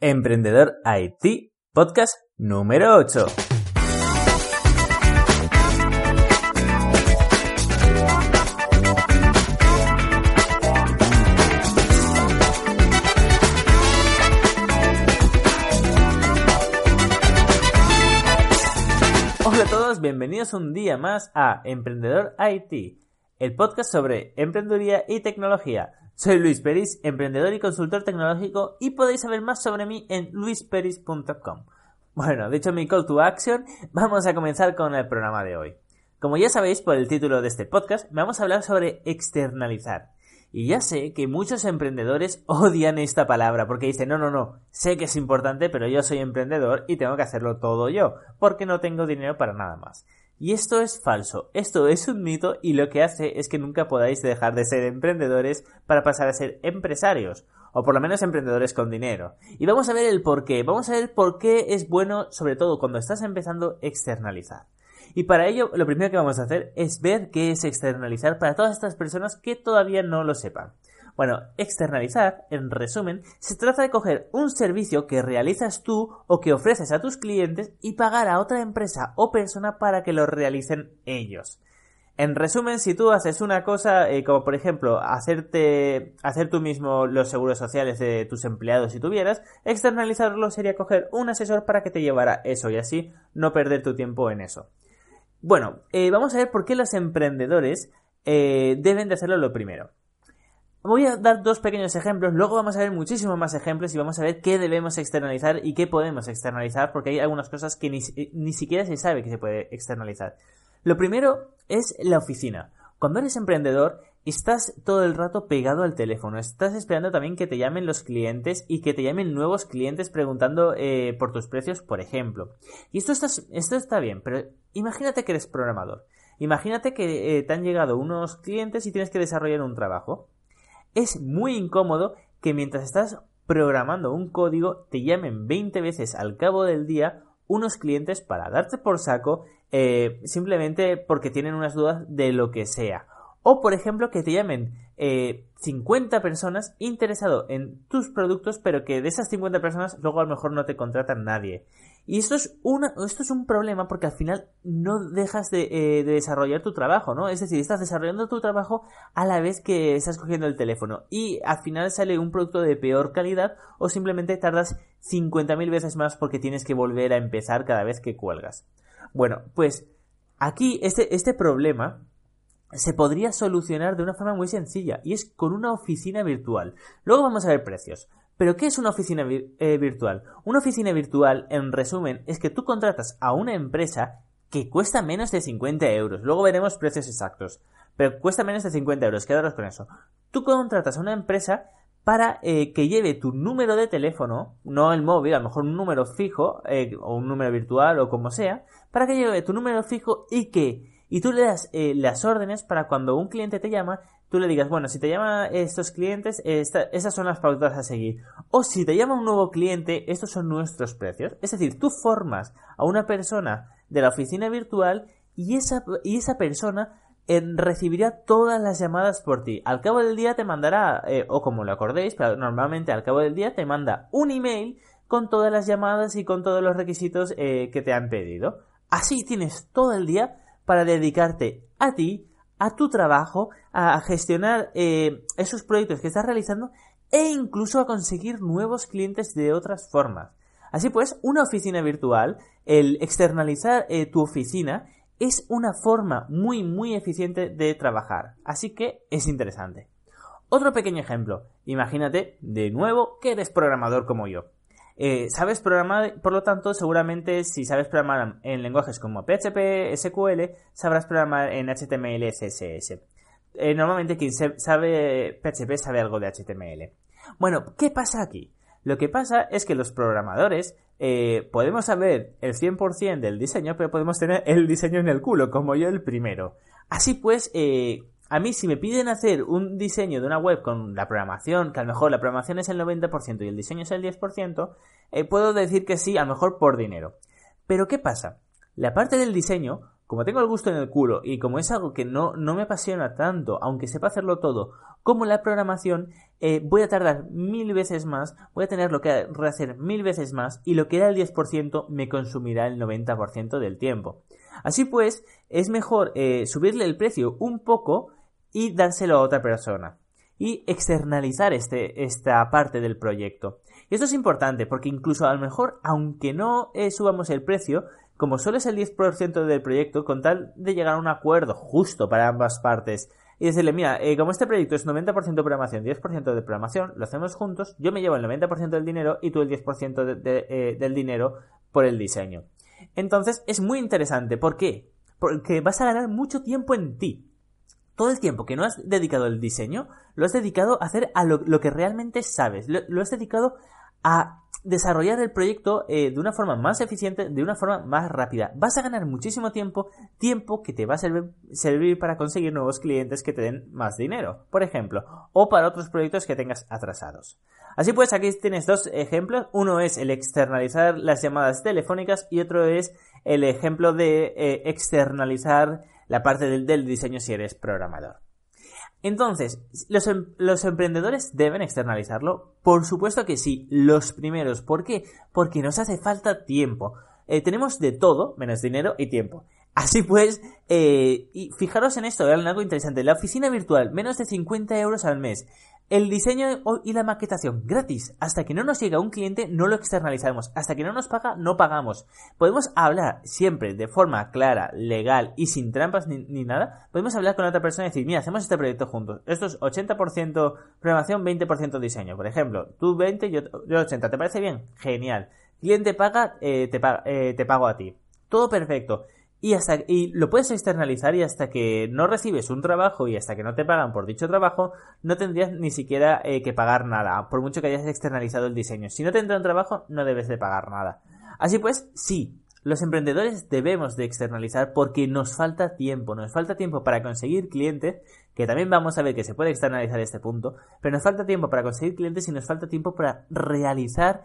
Emprendedor IT, podcast número 8. Hola a todos, bienvenidos un día más a Emprendedor IT, el podcast sobre emprendeduría y tecnología. Soy Luis Peris, emprendedor y consultor tecnológico y podéis saber más sobre mí en luisperis.com. Bueno, dicho mi call to action, vamos a comenzar con el programa de hoy. Como ya sabéis por el título de este podcast, vamos a hablar sobre externalizar. Y ya sé que muchos emprendedores odian esta palabra porque dicen, no, no, no, sé que es importante, pero yo soy emprendedor y tengo que hacerlo todo yo, porque no tengo dinero para nada más. Y esto es falso, esto es un mito y lo que hace es que nunca podáis dejar de ser emprendedores para pasar a ser empresarios, o por lo menos emprendedores con dinero. Y vamos a ver el por qué, vamos a ver por qué es bueno, sobre todo cuando estás empezando, externalizar. Y para ello, lo primero que vamos a hacer es ver qué es externalizar para todas estas personas que todavía no lo sepan. Bueno, externalizar, en resumen, se trata de coger un servicio que realizas tú o que ofreces a tus clientes y pagar a otra empresa o persona para que lo realicen ellos. En resumen, si tú haces una cosa, eh, como por ejemplo hacerte, hacer tú mismo los seguros sociales de tus empleados si tuvieras, externalizarlo sería coger un asesor para que te llevara eso y así no perder tu tiempo en eso. Bueno, eh, vamos a ver por qué los emprendedores eh, deben de hacerlo lo primero. Voy a dar dos pequeños ejemplos, luego vamos a ver muchísimos más ejemplos y vamos a ver qué debemos externalizar y qué podemos externalizar, porque hay algunas cosas que ni, ni siquiera se sabe que se puede externalizar. Lo primero es la oficina. Cuando eres emprendedor, estás todo el rato pegado al teléfono, estás esperando también que te llamen los clientes y que te llamen nuevos clientes preguntando eh, por tus precios, por ejemplo. Y esto está, esto está bien, pero imagínate que eres programador. Imagínate que eh, te han llegado unos clientes y tienes que desarrollar un trabajo es muy incómodo que mientras estás programando un código te llamen 20 veces al cabo del día unos clientes para darte por saco eh, simplemente porque tienen unas dudas de lo que sea. O por ejemplo que te llamen 50 eh, personas interesado en tus productos pero que de esas 50 personas luego a lo mejor no te contratan nadie. Y esto es, una, esto es un problema porque al final no dejas de, eh, de, desarrollar tu trabajo, ¿no? Es decir, estás desarrollando tu trabajo a la vez que estás cogiendo el teléfono y al final sale un producto de peor calidad o simplemente tardas 50.000 veces más porque tienes que volver a empezar cada vez que cuelgas. Bueno, pues aquí este, este problema se podría solucionar de una forma muy sencilla y es con una oficina virtual. Luego vamos a ver precios. Pero ¿qué es una oficina eh, virtual? Una oficina virtual, en resumen, es que tú contratas a una empresa que cuesta menos de 50 euros. Luego veremos precios exactos. Pero cuesta menos de 50 euros, quedaros con eso. Tú contratas a una empresa para eh, que lleve tu número de teléfono, no el móvil, a lo mejor un número fijo, eh, o un número virtual, o como sea, para que lleve tu número fijo y que y tú le das las órdenes para cuando un cliente te llama, tú le digas, bueno, si te llaman estos clientes, esas son las pautas a seguir. O si te llama un nuevo cliente, estos son nuestros precios. Es decir, tú formas a una persona de la oficina virtual y esa, y esa persona eh, recibirá todas las llamadas por ti. Al cabo del día te mandará, eh, o como lo acordéis, pero normalmente al cabo del día te manda un email con todas las llamadas y con todos los requisitos eh, que te han pedido. Así tienes todo el día para dedicarte a ti, a tu trabajo, a gestionar eh, esos proyectos que estás realizando e incluso a conseguir nuevos clientes de otras formas. Así pues, una oficina virtual, el externalizar eh, tu oficina, es una forma muy muy eficiente de trabajar. Así que es interesante. Otro pequeño ejemplo. Imagínate, de nuevo, que eres programador como yo. Eh, sabes programar, por lo tanto, seguramente si sabes programar en lenguajes como PHP, SQL, sabrás programar en HTML, CSS. Eh, normalmente quien sabe PHP sabe algo de HTML. Bueno, ¿qué pasa aquí? Lo que pasa es que los programadores eh, podemos saber el 100% del diseño, pero podemos tener el diseño en el culo, como yo el primero. Así pues, a mí si me piden hacer un diseño de una web con la programación, que a lo mejor la programación es el 90% y el diseño es el 10%, eh, puedo decir que sí, a lo mejor por dinero. Pero ¿qué pasa? La parte del diseño, como tengo el gusto en el culo y como es algo que no, no me apasiona tanto, aunque sepa hacerlo todo, como la programación, eh, voy a tardar mil veces más, voy a tener que rehacer mil veces más y lo que era el 10% me consumirá el 90% del tiempo. Así pues, es mejor eh, subirle el precio un poco y dárselo a otra persona y externalizar este, esta parte del proyecto. Y esto es importante porque incluso a lo mejor, aunque no eh, subamos el precio, como solo es el 10% del proyecto, con tal de llegar a un acuerdo justo para ambas partes y decirle, mira, eh, como este proyecto es 90% programación, 10% de programación, lo hacemos juntos, yo me llevo el 90% del dinero y tú el 10% eh, del dinero por el diseño. Entonces es muy interesante. ¿Por qué? Porque vas a ganar mucho tiempo en ti. Todo el tiempo que no has dedicado al diseño, lo has dedicado a hacer a lo, que realmente sabes. lo has dedicado a desarrollar el proyecto eh, de una forma más eficiente, de una forma más rápida. Vas a ganar muchísimo tiempo, tiempo que te va a servir, para conseguir nuevos clientes que te den más dinero, por ejemplo, o para otros proyectos que tengas atrasados. Así pues, aquí tienes dos ejemplos. Uno es el externalizar las llamadas telefónicas y otro es el ejemplo de eh, externalizar la parte del diseño si eres programador. Entonces, em, ¿los, emprendedores deben externalizarlo? Por supuesto que sí, los primeros. ¿Por qué? Porque nos hace falta tiempo. Eh, tenemos de todo, menos dinero y tiempo. Así pues, eh, y fijaros en esto, vean algo interesante. La oficina virtual, menos de 50 euros al mes. El diseño y la maquetación gratis. Hasta que no nos llega un cliente no lo externalizamos. Hasta que no nos paga no pagamos. Podemos hablar siempre de forma clara, legal y sin trampas ni, nada. Podemos hablar con otra persona y decir, mira, hacemos este proyecto juntos. Esto es 80% programación, 20% diseño. Por ejemplo, tú 20, yo, yo 80. ¿Te parece bien? Genial. Cliente paga, eh, te, eh, te pago a ti. Todo perfecto. Y, hasta, y lo puedes externalizar y hasta que no recibes un trabajo y hasta que no te pagan por dicho trabajo, no tendrías ni siquiera eh, que pagar nada, por mucho que hayas externalizado el diseño. Si no te entra un trabajo, no debes de pagar nada. Así pues, sí, los emprendedores debemos de externalizar porque nos falta tiempo, nos falta tiempo para conseguir clientes, que también vamos a ver que se puede externalizar este punto, pero nos falta tiempo para conseguir clientes y nos falta tiempo para realizar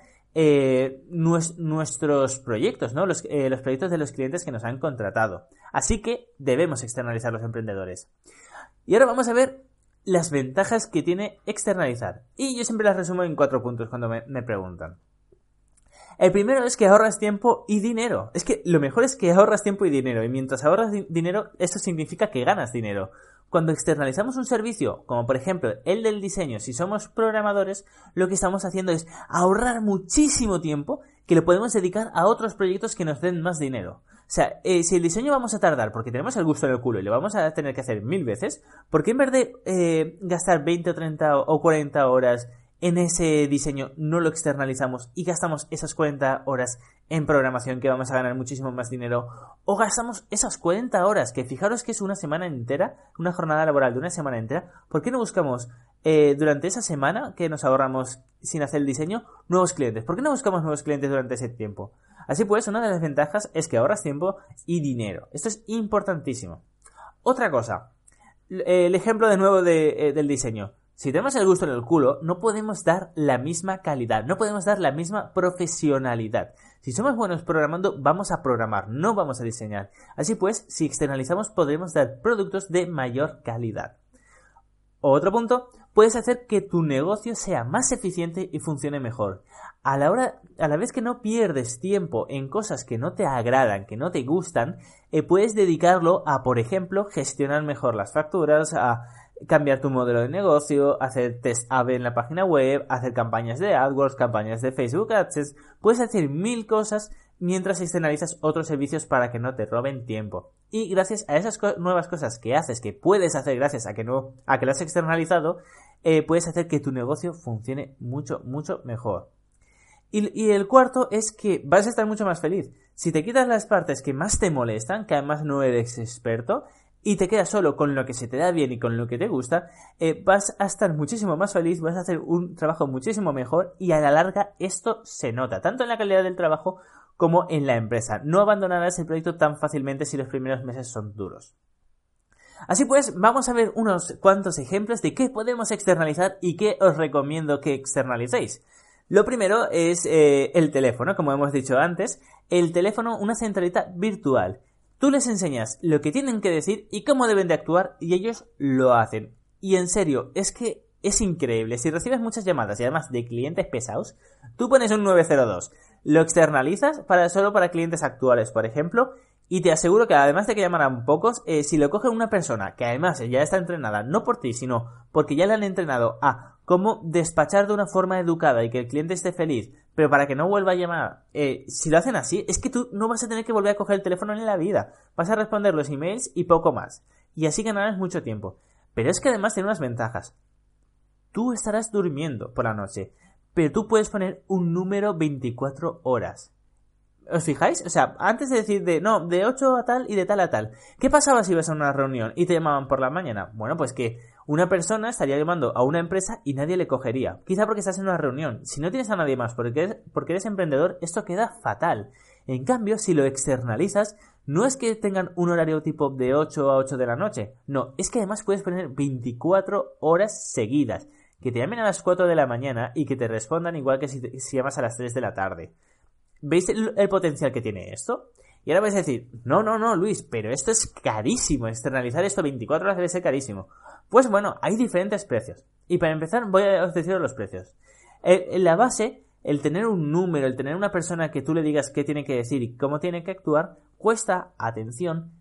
nuestros proyectos, ¿no? Los, eh, los proyectos de los clientes que nos han contratado. Así que debemos externalizar los emprendedores. Y ahora vamos a ver las ventajas que tiene externalizar. Y yo siempre las resumo en cuatro puntos cuando me, me preguntan. El primero es que ahorras tiempo y dinero. Es que lo mejor es que ahorras tiempo y dinero. Y mientras ahorras dinero, esto significa que ganas dinero. Cuando externalizamos un servicio, como por ejemplo el del diseño, si somos programadores, lo que estamos haciendo es ahorrar muchísimo tiempo que lo podemos dedicar a otros proyectos que nos den más dinero. O sea, eh, si el diseño vamos a tardar porque tenemos el gusto en el culo y lo vamos a tener que hacer mil veces, ¿por qué en vez de eh, gastar 20 o 30 o 40 horas en ese diseño no lo externalizamos y gastamos esas 40 horas en programación que vamos a ganar muchísimo más dinero o gastamos esas 40 horas que fijaros que es una semana entera, una jornada laboral de una semana entera, ¿por qué no buscamos eh, durante esa semana que nos ahorramos sin hacer el diseño nuevos clientes? ¿Por qué no buscamos nuevos clientes durante ese tiempo? Así pues, una de las ventajas es que ahorras tiempo y dinero. Esto es importantísimo. Otra cosa, el ejemplo de nuevo de, eh, del diseño. Si tenemos el gusto en el culo, no podemos dar la misma calidad, no podemos dar la misma profesionalidad. Si somos buenos programando, vamos a programar, no vamos a diseñar. Así pues, si externalizamos, podremos dar productos de mayor calidad. Otro punto, puedes hacer que tu negocio sea más eficiente y funcione mejor. A la hora, a la vez que no pierdes tiempo en cosas que no te agradan, que no te gustan, eh, puedes dedicarlo a, por ejemplo, gestionar mejor las facturas, a cambiar tu modelo de negocio, hacer test AB en la página web, hacer campañas de AdWords, campañas de Facebook Ads, puedes hacer mil cosas mientras externalizas otros servicios para que no te roben tiempo. Y gracias a esas nuevas cosas que haces, que puedes hacer gracias a que no, a que lo has externalizado, eh, puedes hacer que tu negocio funcione mucho, mucho mejor. Y, y, el cuarto es que vas a estar mucho más feliz. Si te quitas las partes que más te molestan, que además no eres experto, y te quedas solo con lo que se te da bien y con lo que te gusta, eh, vas a estar muchísimo más feliz, vas a hacer un trabajo muchísimo mejor y a la larga esto se nota, tanto en la calidad del trabajo como en la empresa. No abandonarás el proyecto tan fácilmente si los primeros meses son duros. Así pues, vamos a ver unos cuantos ejemplos de qué podemos externalizar y qué os recomiendo que externalicéis. Lo primero es eh, el teléfono, como hemos dicho antes. El teléfono, una centralita virtual. Tú les enseñas lo que tienen que decir y cómo deben de actuar y ellos lo hacen. Y en serio, es que es increíble. Si recibes muchas llamadas y además de clientes pesados, tú pones un 902, lo externalizas para, solo para clientes actuales, por ejemplo, y te aseguro que además de que llamarán pocos, eh, si lo coge una persona que además ya está entrenada, no por ti, sino porque ya le han entrenado a cómo despachar de una forma educada y que el cliente esté feliz, pero para que no vuelva a llamar, eh, si lo hacen así, es que tú no vas a tener que volver a coger el teléfono en la vida. Vas a responder los emails y poco más. Y así ganarás mucho tiempo. Pero es que además tiene unas ventajas. Tú estarás durmiendo por la noche, pero tú puedes poner un número 24 horas. ¿Os fijáis? O sea, antes de decir de no, de 8 a tal y de tal a tal. ¿Qué pasaba si ibas a una reunión y te llamaban por la mañana? Bueno, pues que una persona estaría llamando a una empresa y nadie le cogería. Quizá porque estás en una reunión. Si no tienes a nadie más porque eres, porque eres emprendedor, esto queda fatal. En cambio, si lo externalizas, no es que tengan un horario tipo de 8 a 8 de la noche. No, es que además puedes poner 24 horas seguidas. Que te llamen a las 4 de la mañana y que te respondan igual que si, llamas a las 3 de la tarde. ¿Veis el, potencial que tiene esto? Y ahora vais a decir, no, no, no, Luis, pero esto es carísimo, externalizar esto 24 horas debe ser carísimo. Pues bueno, hay diferentes precios. Y para empezar, voy a deciros los precios. En la base, el tener un número, el tener una persona que tú le digas qué tiene que decir y cómo tiene que actuar, cuesta, atención,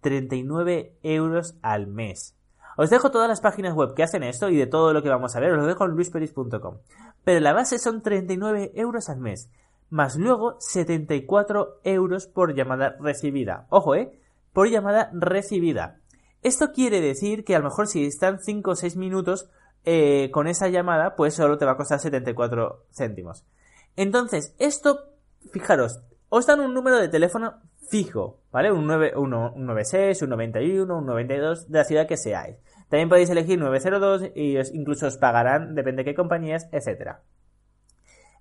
39 euros al mes. Os dejo todas las páginas web que hacen esto y de todo lo que vamos a ver, os lo dejo en luisperis.com. Pero la base son 39 euros al mes más luego 74 euros por llamada recibida. Ojo, ¿eh? Por llamada recibida. Esto quiere decir que a lo mejor si están 5 o 6 minutos eh, con esa llamada, pues solo te va a costar 74 céntimos. Entonces, esto, fijaros, os dan un número de teléfono fijo, ¿vale? Un, 9, un 96, un 91, un 92, de la ciudad que seáis. También podéis elegir 902 y incluso os pagarán, depende de qué compañías, etcétera.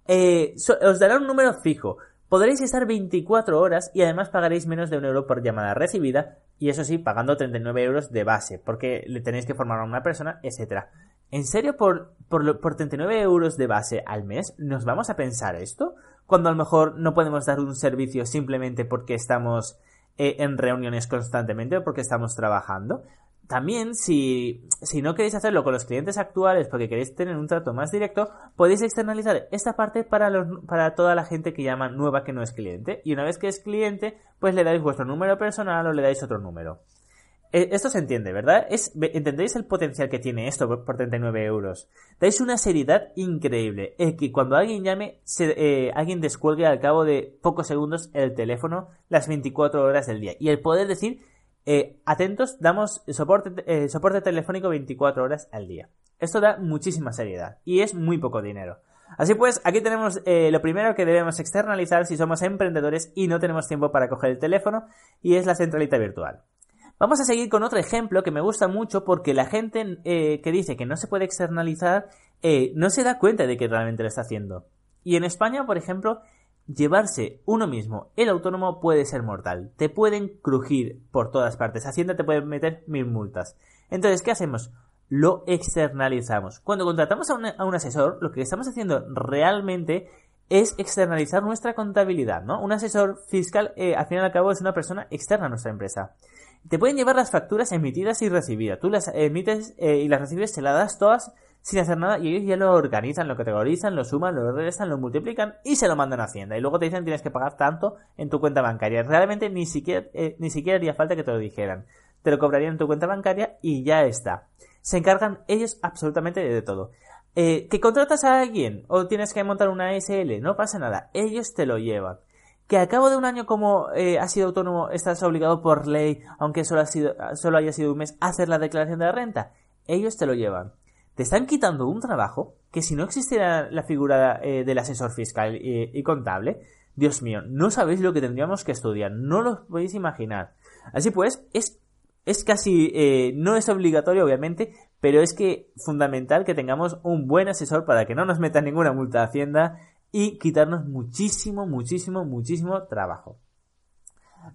Eh, os dará un número fijo. Podréis estar 24 horas y además pagaréis menos de un euro por llamada recibida y eso sí, pagando 39 euros de base porque le tenéis que formar a una persona, etc. ¿En serio por, por, por 39 euros de base al mes nos vamos a pensar esto? Cuando a lo mejor no podemos dar un servicio simplemente porque estamos eh, en reuniones constantemente o porque estamos trabajando también, si, si, no queréis hacerlo con los clientes actuales porque queréis tener un trato más directo, podéis externalizar esta parte para, los, para toda la gente que llama nueva que no es cliente. Y una vez que es cliente, pues le dais vuestro número personal o le dais otro número. E, esto se entiende, ¿verdad? Es, ¿Entendéis el potencial que tiene esto por 39 euros? Dais una seriedad increíble. Es que cuando alguien llame, se, eh, alguien descuelgue al cabo de pocos segundos el teléfono las 24 horas del día. Y el poder decir eh, atentos, damos soporte, eh, telefónico 24 horas al día. Esto da muchísima seriedad y es muy poco dinero. Así pues, aquí tenemos eh, lo primero que debemos externalizar si somos emprendedores y no tenemos tiempo para coger el teléfono y es la centralita virtual. Vamos a seguir con otro ejemplo que me gusta mucho porque la gente que dice que no se puede externalizar no se da cuenta de que realmente lo está haciendo. Y en España, por ejemplo, Llevarse uno mismo el autónomo puede ser mortal. Te pueden crujir por todas partes. Hacienda te puede meter mil multas. Entonces, ¿qué hacemos? Lo externalizamos. Cuando contratamos a un, asesor, lo que estamos haciendo realmente es externalizar nuestra contabilidad. Un asesor fiscal, eh, al fin y al cabo, es una persona externa a nuestra empresa. Te pueden llevar las facturas emitidas y recibidas. Tú las emites eh, y las recibes, se las das todas sin hacer nada y ellos ya lo organizan, lo categorizan, lo suman, lo restan, lo multiplican y se lo mandan a Hacienda. Y luego te dicen tienes que pagar tanto en tu cuenta bancaria. Realmente ni siquiera, eh, ni siquiera haría falta que te lo dijeran. Te lo cobrarían en tu cuenta bancaria y ya está. Se encargan ellos absolutamente de todo. Eh, ¿Que contratas a alguien o tienes que montar una SL? No pasa nada. Ellos te lo llevan. Que al cabo de un año como eh, has sido autónomo estás obligado por ley, aunque solo, ha sido, solo haya sido un mes, a hacer la declaración de renta. Ellos te lo llevan te están quitando un trabajo que si no existiera la figura eh, del asesor fiscal y, contable, Dios mío, no sabéis lo que tendríamos que estudiar, no lo podéis imaginar. Así pues, es es casi, eh, no es obligatorio obviamente, pero es que fundamental que tengamos un buen asesor para que no nos meta ninguna multa de Hacienda y quitarnos muchísimo, muchísimo, muchísimo trabajo.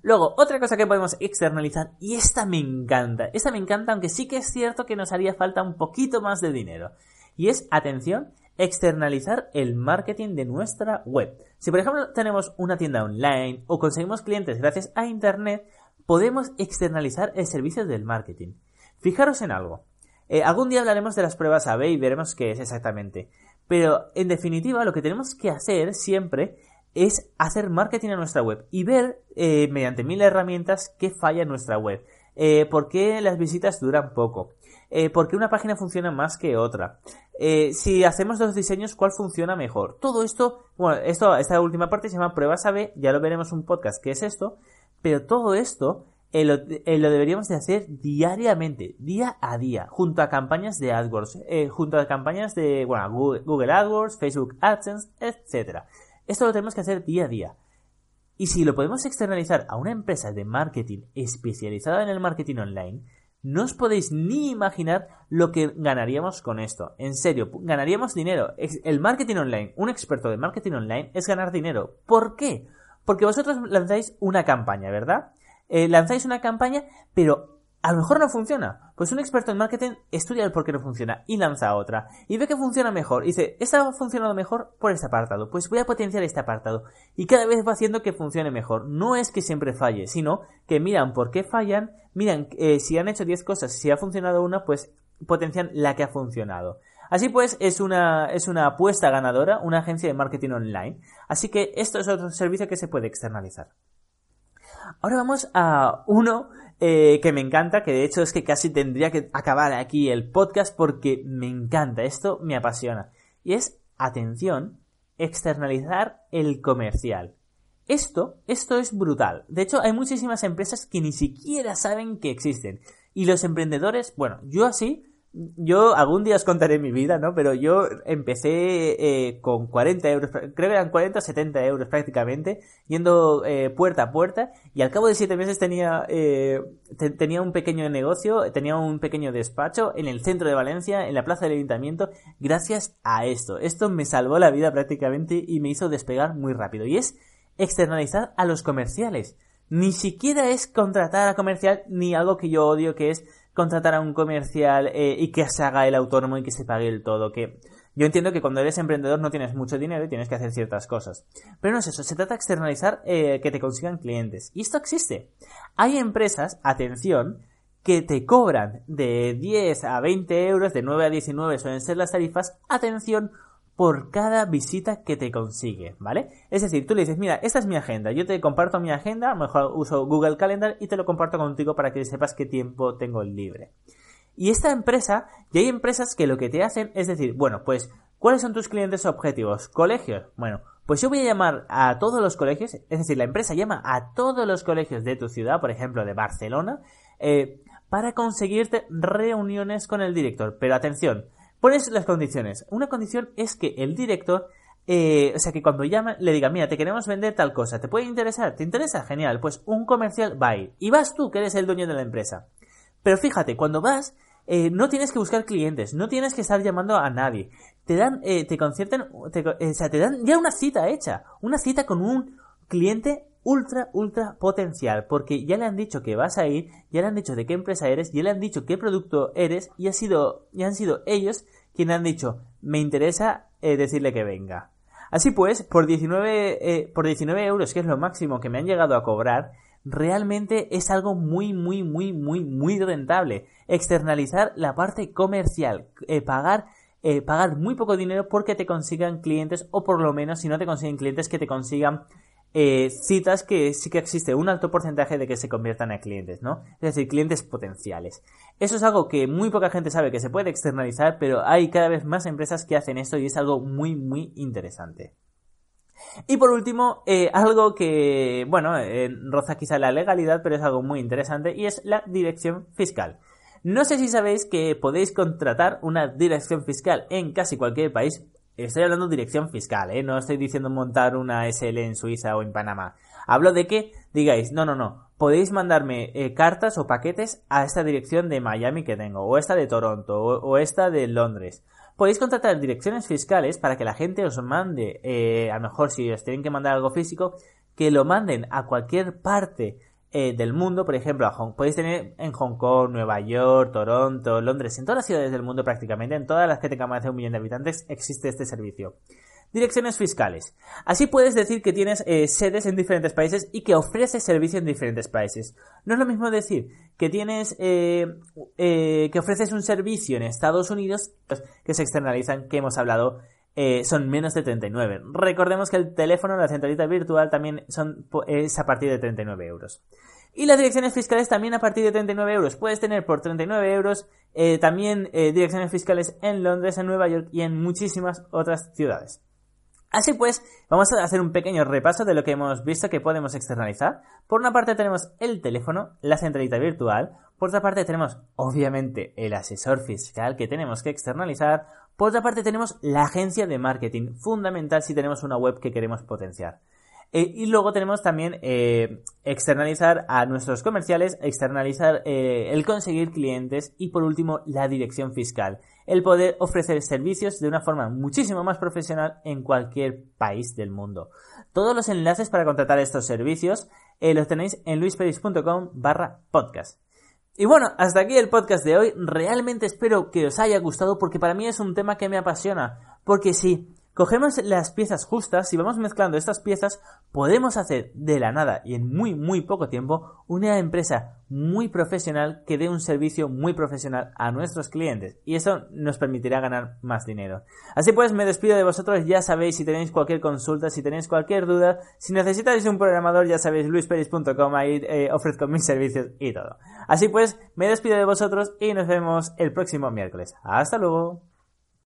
Luego, otra cosa que podemos externalizar, y esta me encanta, esta me encanta, aunque sí que es cierto que nos haría falta un poquito más de dinero. Y es, atención, externalizar el marketing de nuestra web. Si por ejemplo tenemos una tienda online o conseguimos clientes gracias a Internet, podemos externalizar el servicio del marketing. Fijaros en algo. Eh, algún día hablaremos de las pruebas AB y veremos qué es exactamente. Pero en definitiva lo que tenemos que hacer siempre es hacer marketing en nuestra web y ver eh, mediante mil herramientas qué falla en nuestra web. Eh, ¿Por qué las visitas duran poco? Eh, ¿Por qué una página funciona más que otra? Si hacemos dos diseños, ¿cuál funciona mejor? Todo esto, bueno, esto, esta última parte se llama pruebas AB, ya lo veremos un podcast que es esto, pero todo esto lo, lo, deberíamos de hacer diariamente, día a día, junto a campañas de AdWords, junto a campañas de bueno, Google AdWords, Facebook AdSense, etc. Esto lo tenemos que hacer día a día. Y si lo podemos externalizar a una empresa de marketing especializada en el marketing online, no os podéis ni imaginar lo que ganaríamos con esto. En serio, ganaríamos dinero. El marketing online, un experto de marketing online, es ganar dinero. ¿Por qué? Porque vosotros lanzáis una campaña, ¿verdad? Eh, lanzáis una campaña, pero a lo mejor no funciona. Pues un experto en marketing estudia el por qué no funciona y lanza otra. Y ve que funciona mejor. Y dice, esta ha funcionado mejor por este apartado. Pues voy a potenciar este apartado. Y cada vez va haciendo que funcione mejor. No es que siempre falle, sino que miran por qué fallan, miran eh, si han hecho 10 cosas, si ha funcionado una, pues potencian la que ha funcionado. Así pues, es una, es una apuesta ganadora, una agencia de marketing online. Así que esto es otro servicio que se puede externalizar. Ahora vamos a uno eh, que me encanta, que de hecho es que casi tendría que acabar aquí el podcast porque me encanta, esto me apasiona. Y es, atención, externalizar el comercial. Esto, esto es brutal. De hecho, hay muchísimas empresas que ni siquiera saben que existen. Y los emprendedores, bueno, yo así yo algún día os contaré mi vida, ¿no? Pero yo empecé eh, con 40 euros, creo que eran 40 o 70 euros prácticamente, yendo eh, puerta a puerta y al cabo de 7 meses tenía, eh, tenía un pequeño negocio, tenía un pequeño despacho en el centro de Valencia, en la plaza del ayuntamiento, gracias a esto. Esto me salvó la vida prácticamente y me hizo despegar muy rápido. Y es externalizar a los comerciales. Ni siquiera es contratar a comercial ni algo que yo odio que es contratar a un comercial eh, y que se haga el autónomo y que se pague el todo. Que yo entiendo que cuando eres emprendedor no tienes mucho dinero y tienes que hacer ciertas cosas. Pero no es eso, se trata de externalizar eh, que te consigan clientes. Y esto existe. Hay empresas, atención, que te cobran de 10 a 20 euros, de 9 a 19 suelen ser las tarifas, atención, por cada visita que te consigue, ¿vale? Es decir, tú le dices, mira, esta es mi agenda, yo te comparto mi agenda, a lo mejor uso Google Calendar y te lo comparto contigo para que sepas qué tiempo tengo libre. Y esta empresa, y hay empresas que lo que te hacen es decir, bueno, pues, ¿cuáles son tus clientes objetivos? ¿Colegios? Bueno, pues yo voy a llamar a todos los colegios, es decir, la empresa llama a todos los colegios de tu ciudad, por ejemplo, de Barcelona, eh, para conseguirte reuniones con el director. Pero atención, Pones las condiciones. Una condición es que el director, eh, o sea, que cuando llama le diga, mira, te queremos vender tal cosa, ¿te puede interesar? ¿Te interesa? Genial, pues un comercial va a ir. Y vas tú, que eres el dueño de la empresa. Pero fíjate, cuando vas, eh, no tienes que buscar clientes, no tienes que estar llamando a nadie. Te dan, eh, te concierten, te, o sea, te dan ya una cita hecha, una cita con un cliente ultra, ultra potencial, porque ya le han dicho que vas a ir, ya le han dicho de qué empresa eres, ya le han dicho qué producto eres, y, ha sido, y han sido ellos quienes han dicho, me interesa eh, decirle que venga. Así pues, por 19, eh, por 19 euros, que es lo máximo que me han llegado a cobrar, realmente es algo muy, muy, muy, muy, muy rentable. Externalizar la parte comercial, eh, pagar pagar muy poco dinero porque te consigan clientes o por lo menos si no te consiguen clientes que te consigan eh, citas que sí que existe un alto porcentaje de que se conviertan a clientes, ¿no? Es decir, clientes potenciales. Eso es algo que muy poca gente sabe que se puede externalizar, pero hay cada vez más empresas que hacen esto y es algo muy, muy interesante. Y por último, eh, algo que, bueno, eh, roza quizá la legalidad, pero es algo muy interesante y es la dirección fiscal. No sé si sabéis que podéis contratar una dirección fiscal en casi cualquier país estoy hablando de dirección fiscal, ¿eh? no estoy diciendo montar una SL en Suiza o en Panamá. Hablo de que digáis, no, no, no, podéis mandarme eh, cartas o paquetes a esta dirección de Miami que tengo, o esta de Toronto, o, esta de Londres. Podéis contratar direcciones fiscales para que la gente os mande, eh, a lo mejor si os tienen que mandar algo físico, que lo manden a cualquier parte eh, del mundo, por ejemplo, a Hong, podéis tener en Hong Kong, Nueva York, Toronto, Londres, en todas las ciudades del mundo prácticamente, en todas las que tengan más de un millón de habitantes, existe este servicio. Direcciones fiscales. Así puedes decir que tienes eh, sedes en diferentes países y que ofreces servicio en diferentes países. No es lo mismo decir que tienes eh, que ofreces un servicio en Estados Unidos que se externalizan, que hemos hablado eh, son menos de 39. Recordemos que el teléfono, la centralita virtual, también son, es a partir de 39 euros. Y las direcciones fiscales también a partir de 39 euros. Puedes tener por 39 euros eh, también eh, direcciones fiscales en Londres, en Nueva York y en muchísimas otras ciudades. Así pues, vamos a hacer un pequeño repaso de lo que hemos visto que podemos externalizar. Por una parte tenemos el teléfono, la centralita virtual. Por otra parte tenemos, obviamente, el asesor fiscal que tenemos que externalizar. Por otra parte tenemos la agencia de marketing, fundamental si tenemos una web que queremos potenciar. Eh, y luego tenemos también eh, externalizar a nuestros comerciales, externalizar eh, el conseguir clientes y por último la dirección fiscal, el poder ofrecer servicios de una forma muchísimo más profesional en cualquier país del mundo. Todos los enlaces para contratar estos servicios los tenéis en luisperis.com barra podcast. Y bueno, hasta aquí el podcast de hoy. Realmente espero que os haya gustado porque para mí es un tema que me apasiona. Porque si cogemos las piezas justas y vamos mezclando estas piezas, podemos hacer de la nada y en muy muy poco tiempo una empresa muy profesional que dé un servicio muy profesional a nuestros clientes y eso nos permitirá ganar más dinero. Así pues, me despido de vosotros, ya sabéis si tenéis cualquier consulta, si tenéis cualquier duda, si necesitáis un programador, ya sabéis luisperis.com, ahí eh, ofrezco mis servicios y todo. Así pues, me despido de vosotros y nos vemos el próximo miércoles. Hasta luego.